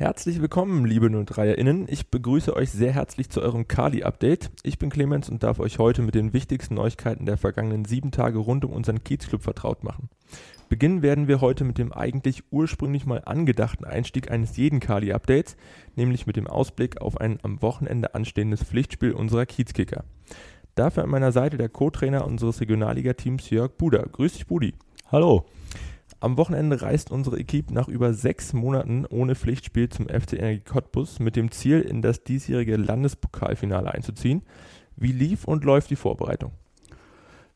Herzlich willkommen, liebe 03erInnen. Ich begrüße euch sehr herzlich zu eurem Kali-Update. Ich bin Clemens und darf euch heute mit den wichtigsten Neuigkeiten der vergangenen sieben Tage rund um unseren Kiezclub vertraut machen. Beginnen werden wir heute mit dem eigentlich ursprünglich mal angedachten Einstieg eines jeden Kali-Updates, nämlich mit dem Ausblick auf ein am Wochenende anstehendes Pflichtspiel unserer Kiezkicker. Dafür an meiner Seite der Co-Trainer unseres Regionalliga-Teams Jörg Buder. Grüß dich, Budi. Hallo. Am Wochenende reist unsere Equipe nach über sechs Monaten ohne Pflichtspiel zum FC Energie Cottbus mit dem Ziel, in das diesjährige Landespokalfinale einzuziehen. Wie lief und läuft die Vorbereitung?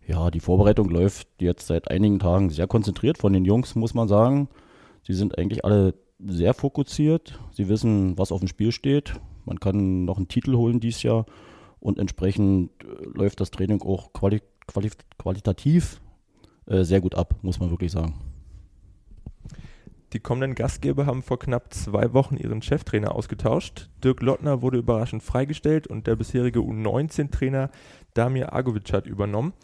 Ja, die Vorbereitung läuft jetzt seit einigen Tagen sehr konzentriert von den Jungs, muss man sagen. Sie sind eigentlich alle sehr fokussiert. Sie wissen, was auf dem Spiel steht. Man kann noch einen Titel holen dieses Jahr und entsprechend äh, läuft das Training auch quali quali qualitativ äh, sehr gut ab, muss man wirklich sagen. Die kommenden Gastgeber haben vor knapp zwei Wochen ihren Cheftrainer ausgetauscht. Dirk Lottner wurde überraschend freigestellt und der bisherige U19-Trainer Damir Agovic hat übernommen.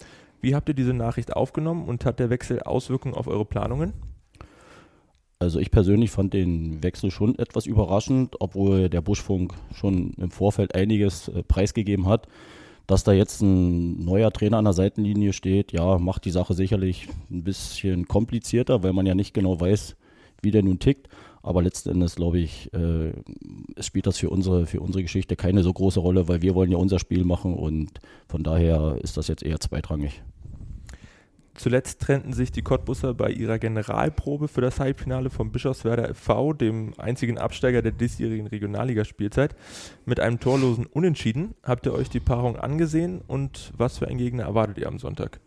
Wie habt ihr diese Nachricht aufgenommen und hat der Wechsel Auswirkungen auf eure Planungen? Also ich persönlich fand den Wechsel schon etwas überraschend, obwohl der Buschfunk schon im Vorfeld einiges äh, preisgegeben hat. Dass da jetzt ein neuer Trainer an der Seitenlinie steht, ja, macht die Sache sicherlich ein bisschen komplizierter, weil man ja nicht genau weiß, wie der nun tickt. Aber letzten Endes, glaube ich, äh, spielt das für unsere, für unsere Geschichte keine so große Rolle, weil wir wollen ja unser Spiel machen und von daher ist das jetzt eher zweitrangig. Zuletzt trennten sich die Cottbusser bei ihrer Generalprobe für das Halbfinale vom Bischofswerder FV, dem einzigen Absteiger der diesjährigen Regionalligaspielzeit, mit einem torlosen Unentschieden. Habt ihr euch die Paarung angesehen und was für einen Gegner erwartet ihr am Sonntag?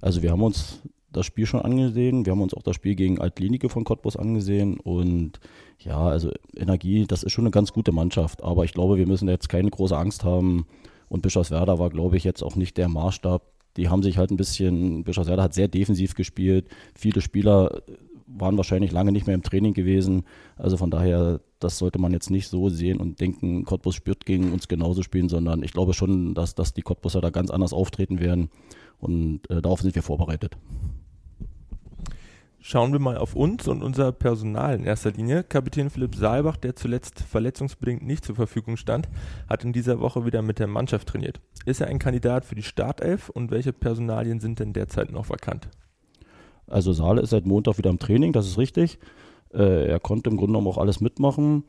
Also wir haben uns das Spiel schon angesehen. Wir haben uns auch das Spiel gegen Altlinike von Cottbus angesehen. Und ja, also Energie, das ist schon eine ganz gute Mannschaft. Aber ich glaube, wir müssen jetzt keine große Angst haben. Und Bischofswerda war, glaube ich, jetzt auch nicht der Maßstab. Die haben sich halt ein bisschen, Bischofswerda hat sehr defensiv gespielt. Viele Spieler waren wahrscheinlich lange nicht mehr im Training gewesen. Also von daher, das sollte man jetzt nicht so sehen und denken, Cottbus spürt gegen uns genauso spielen, sondern ich glaube schon, dass, dass die Cottbuser da ganz anders auftreten werden. Und äh, darauf sind wir vorbereitet. Schauen wir mal auf uns und unser Personal in erster Linie. Kapitän Philipp Saalbach, der zuletzt verletzungsbedingt nicht zur Verfügung stand, hat in dieser Woche wieder mit der Mannschaft trainiert. Ist er ein Kandidat für die Startelf und welche Personalien sind denn derzeit noch vakant? Also Saale ist seit Montag wieder im Training, das ist richtig. Äh, er konnte im Grunde genommen auch alles mitmachen.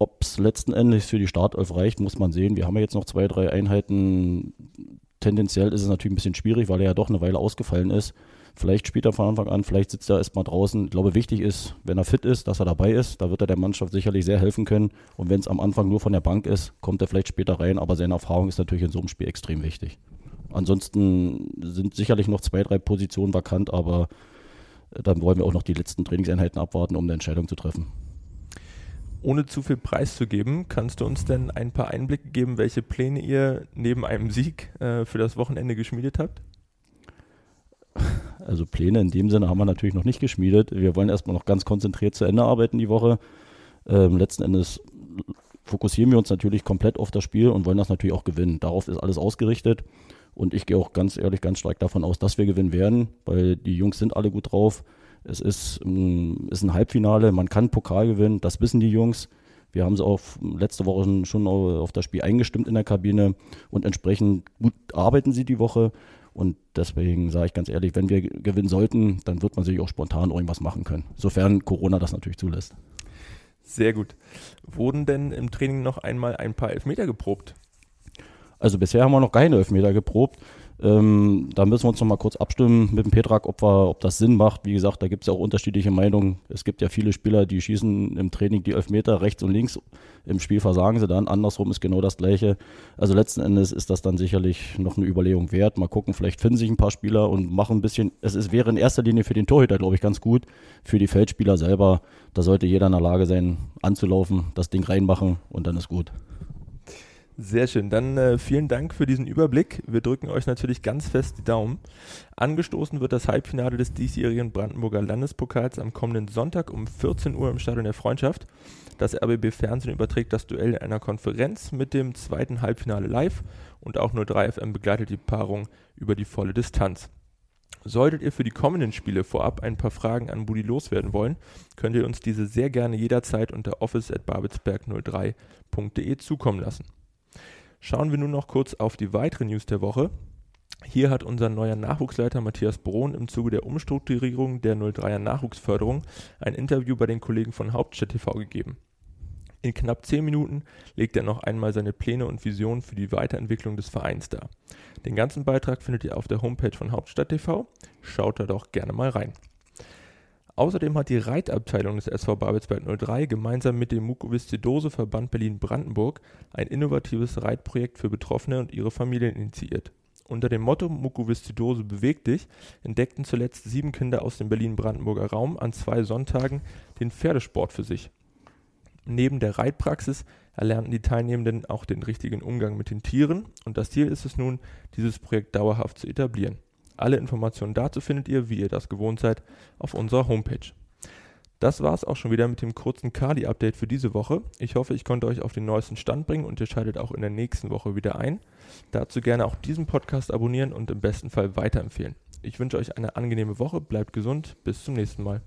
Ob es letzten Endes für die Startelf reicht, muss man sehen. Wir haben ja jetzt noch zwei, drei Einheiten. Tendenziell ist es natürlich ein bisschen schwierig, weil er ja doch eine Weile ausgefallen ist. Vielleicht spielt er von Anfang an, vielleicht sitzt er erstmal draußen. Ich glaube, wichtig ist, wenn er fit ist, dass er dabei ist. Da wird er der Mannschaft sicherlich sehr helfen können. Und wenn es am Anfang nur von der Bank ist, kommt er vielleicht später rein. Aber seine Erfahrung ist natürlich in so einem Spiel extrem wichtig. Ansonsten sind sicherlich noch zwei, drei Positionen vakant, aber äh, dann wollen wir auch noch die letzten Trainingseinheiten abwarten, um eine Entscheidung zu treffen. Ohne zu viel preiszugeben, kannst du uns denn ein paar Einblicke geben, welche Pläne ihr neben einem Sieg äh, für das Wochenende geschmiedet habt? Also Pläne in dem Sinne haben wir natürlich noch nicht geschmiedet. Wir wollen erstmal noch ganz konzentriert zu Ende arbeiten die Woche. Ähm, letzten Endes fokussieren wir uns natürlich komplett auf das Spiel und wollen das natürlich auch gewinnen. Darauf ist alles ausgerichtet. Und ich gehe auch ganz ehrlich, ganz stark davon aus, dass wir gewinnen werden, weil die Jungs sind alle gut drauf. Es ist, ähm, ist ein Halbfinale, man kann Pokal gewinnen, das wissen die Jungs. Wir haben sie auch letzte Woche schon auf das Spiel eingestimmt in der Kabine und entsprechend gut arbeiten sie die Woche. Und deswegen sage ich ganz ehrlich, wenn wir gewinnen sollten, dann wird man sich auch spontan irgendwas machen können. Sofern Corona das natürlich zulässt. Sehr gut. Wurden denn im Training noch einmal ein paar Elfmeter geprobt? Also bisher haben wir noch keine Elfmeter geprobt. Ähm, da müssen wir uns noch mal kurz abstimmen mit dem Petrak, ob, wir, ob das Sinn macht. Wie gesagt, da gibt es ja auch unterschiedliche Meinungen. Es gibt ja viele Spieler, die schießen im Training die Elfmeter rechts und links. Im Spiel versagen sie dann. Andersrum ist genau das Gleiche. Also letzten Endes ist das dann sicherlich noch eine Überlegung wert. Mal gucken, vielleicht finden sich ein paar Spieler und machen ein bisschen. Es ist, wäre in erster Linie für den Torhüter, glaube ich, ganz gut. Für die Feldspieler selber, da sollte jeder in der Lage sein, anzulaufen, das Ding reinmachen und dann ist gut. Sehr schön. Dann äh, vielen Dank für diesen Überblick. Wir drücken euch natürlich ganz fest die Daumen. Angestoßen wird das Halbfinale des diesjährigen Brandenburger Landespokals am kommenden Sonntag um 14 Uhr im Stadion der Freundschaft. Das RBB Fernsehen überträgt das Duell in einer Konferenz mit dem zweiten Halbfinale live und auch nur 3FM begleitet die Paarung über die volle Distanz. Solltet ihr für die kommenden Spiele vorab ein paar Fragen an Budi loswerden wollen, könnt ihr uns diese sehr gerne jederzeit unter office.babelsberg03.de zukommen lassen. Schauen wir nun noch kurz auf die weitere News der Woche. Hier hat unser neuer Nachwuchsleiter Matthias Brohn im Zuge der Umstrukturierung der 03er Nachwuchsförderung ein Interview bei den Kollegen von Hauptstadt TV gegeben. In knapp 10 Minuten legt er noch einmal seine Pläne und Visionen für die Weiterentwicklung des Vereins dar. Den ganzen Beitrag findet ihr auf der Homepage von Hauptstadt TV. Schaut da doch gerne mal rein. Außerdem hat die Reitabteilung des SV Babelsberg 03 gemeinsam mit dem Mukoviszidose-Verband Berlin-Brandenburg ein innovatives Reitprojekt für Betroffene und ihre Familien initiiert. Unter dem Motto Mukoviszidose bewegt dich entdeckten zuletzt sieben Kinder aus dem Berlin-Brandenburger Raum an zwei Sonntagen den Pferdesport für sich. Neben der Reitpraxis erlernten die Teilnehmenden auch den richtigen Umgang mit den Tieren und das Ziel ist es nun, dieses Projekt dauerhaft zu etablieren. Alle Informationen dazu findet ihr, wie ihr das gewohnt seid, auf unserer Homepage. Das war es auch schon wieder mit dem kurzen Kali-Update für diese Woche. Ich hoffe, ich konnte euch auf den neuesten Stand bringen und ihr schaltet auch in der nächsten Woche wieder ein. Dazu gerne auch diesen Podcast abonnieren und im besten Fall weiterempfehlen. Ich wünsche euch eine angenehme Woche, bleibt gesund, bis zum nächsten Mal.